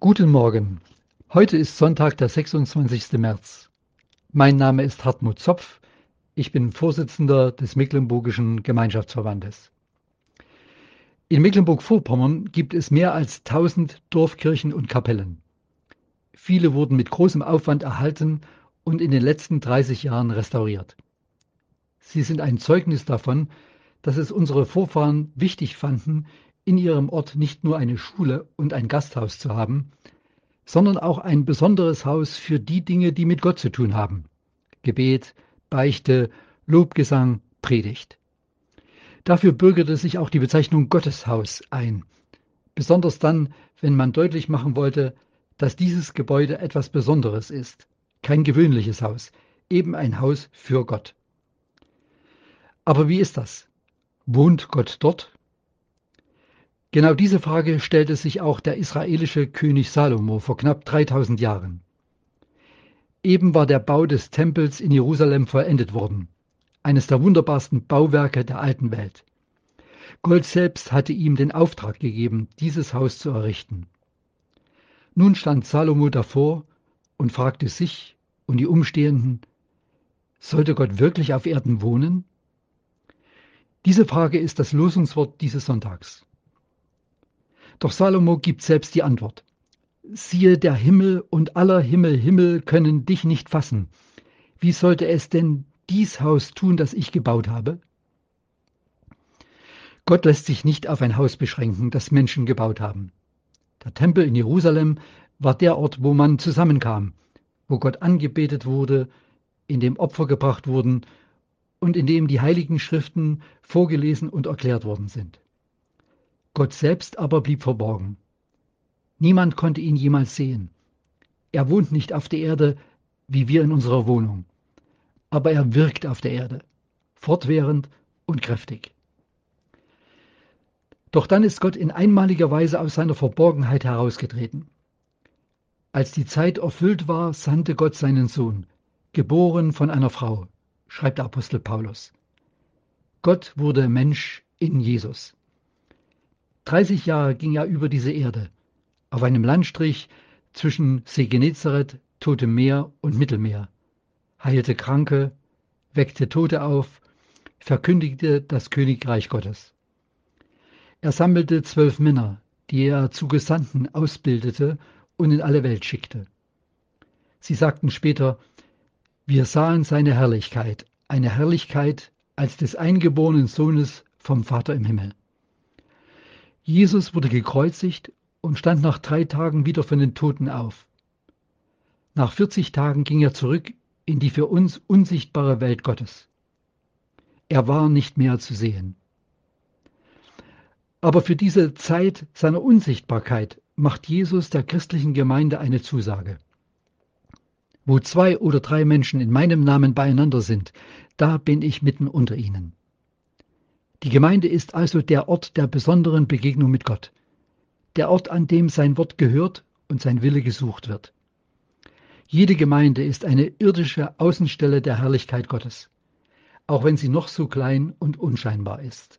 Guten Morgen. Heute ist Sonntag, der 26. März. Mein Name ist Hartmut Zopf. Ich bin Vorsitzender des Mecklenburgischen Gemeinschaftsverbandes. In Mecklenburg-Vorpommern gibt es mehr als 1000 Dorfkirchen und Kapellen. Viele wurden mit großem Aufwand erhalten und in den letzten 30 Jahren restauriert. Sie sind ein Zeugnis davon, dass es unsere Vorfahren wichtig fanden, in ihrem Ort nicht nur eine Schule und ein Gasthaus zu haben, sondern auch ein besonderes Haus für die Dinge, die mit Gott zu tun haben. Gebet, Beichte, Lobgesang, Predigt. Dafür bürgerte sich auch die Bezeichnung Gotteshaus ein, besonders dann, wenn man deutlich machen wollte, dass dieses Gebäude etwas Besonderes ist, kein gewöhnliches Haus, eben ein Haus für Gott. Aber wie ist das? Wohnt Gott dort? Genau diese Frage stellte sich auch der israelische König Salomo vor knapp 3000 Jahren. Eben war der Bau des Tempels in Jerusalem vollendet worden, eines der wunderbarsten Bauwerke der alten Welt. Gott selbst hatte ihm den Auftrag gegeben, dieses Haus zu errichten. Nun stand Salomo davor und fragte sich und die Umstehenden, sollte Gott wirklich auf Erden wohnen? Diese Frage ist das Losungswort dieses Sonntags. Doch Salomo gibt selbst die Antwort. Siehe, der Himmel und aller Himmel, Himmel können dich nicht fassen. Wie sollte es denn dies Haus tun, das ich gebaut habe? Gott lässt sich nicht auf ein Haus beschränken, das Menschen gebaut haben. Der Tempel in Jerusalem war der Ort, wo man zusammenkam, wo Gott angebetet wurde, in dem Opfer gebracht wurden und in dem die heiligen Schriften vorgelesen und erklärt worden sind. Gott selbst aber blieb verborgen. Niemand konnte ihn jemals sehen. Er wohnt nicht auf der Erde wie wir in unserer Wohnung, aber er wirkt auf der Erde, fortwährend und kräftig. Doch dann ist Gott in einmaliger Weise aus seiner Verborgenheit herausgetreten. Als die Zeit erfüllt war, sandte Gott seinen Sohn, geboren von einer Frau, schreibt der Apostel Paulus. Gott wurde Mensch in Jesus. 30 Jahre ging er über diese Erde, auf einem Landstrich zwischen See Genezareth, Totem Meer und Mittelmeer, heilte Kranke, weckte Tote auf, verkündigte das Königreich Gottes. Er sammelte zwölf Männer, die er zu Gesandten ausbildete und in alle Welt schickte. Sie sagten später, wir sahen seine Herrlichkeit, eine Herrlichkeit als des eingeborenen Sohnes vom Vater im Himmel. Jesus wurde gekreuzigt und stand nach drei Tagen wieder von den Toten auf. Nach 40 Tagen ging er zurück in die für uns unsichtbare Welt Gottes. Er war nicht mehr zu sehen. Aber für diese Zeit seiner Unsichtbarkeit macht Jesus der christlichen Gemeinde eine Zusage. Wo zwei oder drei Menschen in meinem Namen beieinander sind, da bin ich mitten unter ihnen. Die Gemeinde ist also der Ort der besonderen Begegnung mit Gott, der Ort, an dem sein Wort gehört und sein Wille gesucht wird. Jede Gemeinde ist eine irdische Außenstelle der Herrlichkeit Gottes, auch wenn sie noch so klein und unscheinbar ist.